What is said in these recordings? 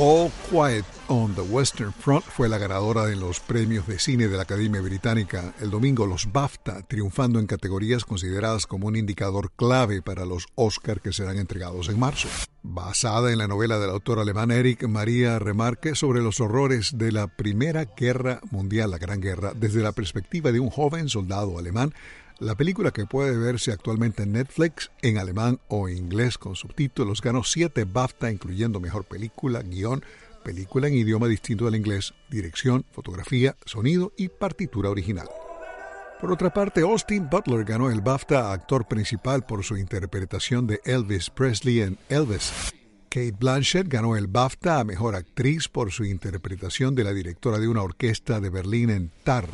All Quiet on the Western Front fue la ganadora de los premios de cine de la Academia Británica el domingo, los BAFTA, triunfando en categorías consideradas como un indicador clave para los Oscar que serán entregados en marzo. Basada en la novela del autor alemán Erich Maria Remarque sobre los horrores de la Primera Guerra Mundial, la Gran Guerra, desde la perspectiva de un joven soldado alemán, la película que puede verse actualmente en Netflix en alemán o inglés con subtítulos ganó siete BAFTA incluyendo Mejor Película, Guión, Película en idioma distinto al inglés, Dirección, Fotografía, Sonido y Partitura Original. Por otra parte, Austin Butler ganó el BAFTA a Actor Principal por su interpretación de Elvis Presley en Elvis. Kate Blanchett ganó el BAFTA a Mejor Actriz por su interpretación de la directora de una orquesta de Berlín en Tar.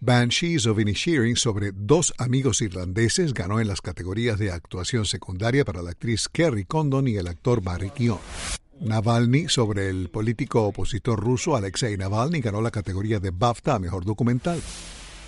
Banshees of Inisherin sobre dos amigos irlandeses ganó en las categorías de actuación secundaria para la actriz Kerry Condon y el actor Barry Keoghan. Navalny sobre el político opositor ruso Alexei Navalny ganó la categoría de BAFTA a Mejor Documental.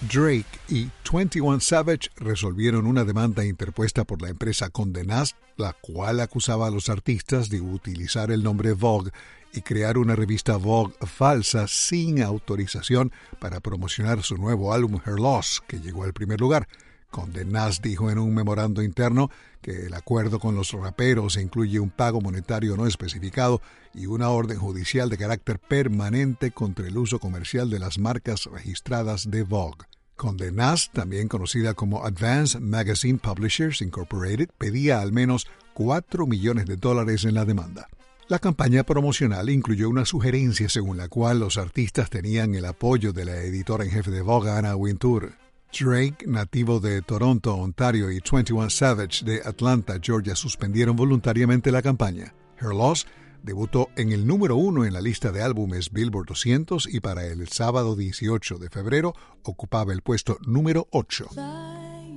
Drake y 21 Savage resolvieron una demanda interpuesta por la empresa Condé Nast, la cual acusaba a los artistas de utilizar el nombre Vogue y crear una revista Vogue falsa sin autorización para promocionar su nuevo álbum Her Loss, que llegó al primer lugar. Condé Nast dijo en un memorando interno que el acuerdo con los raperos incluye un pago monetario no especificado y una orden judicial de carácter permanente contra el uso comercial de las marcas registradas de Vogue. Condé Nast, también conocida como Advanced Magazine Publishers Incorporated, pedía al menos 4 millones de dólares en la demanda. La campaña promocional incluyó una sugerencia según la cual los artistas tenían el apoyo de la editora en jefe de Vogue, Anna Wintour. Drake, nativo de Toronto, Ontario, y 21 Savage de Atlanta, Georgia, suspendieron voluntariamente la campaña. Her Loss debutó en el número uno en la lista de álbumes Billboard 200 y para el sábado 18 de febrero ocupaba el puesto número 8.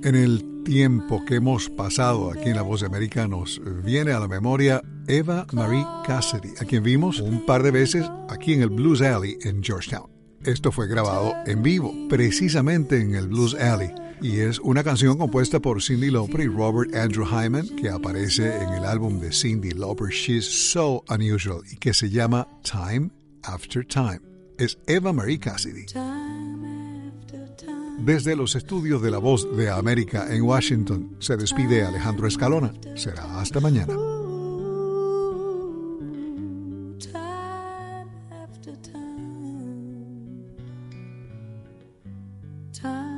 En el tiempo que hemos pasado aquí en La Voz de Americanos, viene a la memoria Eva Marie Cassidy, a quien vimos un par de veces aquí en el Blues Alley en Georgetown. Esto fue grabado en vivo, precisamente en el Blues Alley, y es una canción compuesta por Cindy Lauper y Robert Andrew Hyman que aparece en el álbum de Cindy Lauper She's So Unusual y que se llama Time After Time. Es Eva Marie Cassidy. Desde los estudios de La Voz de América en Washington se despide Alejandro Escalona. Será hasta mañana. time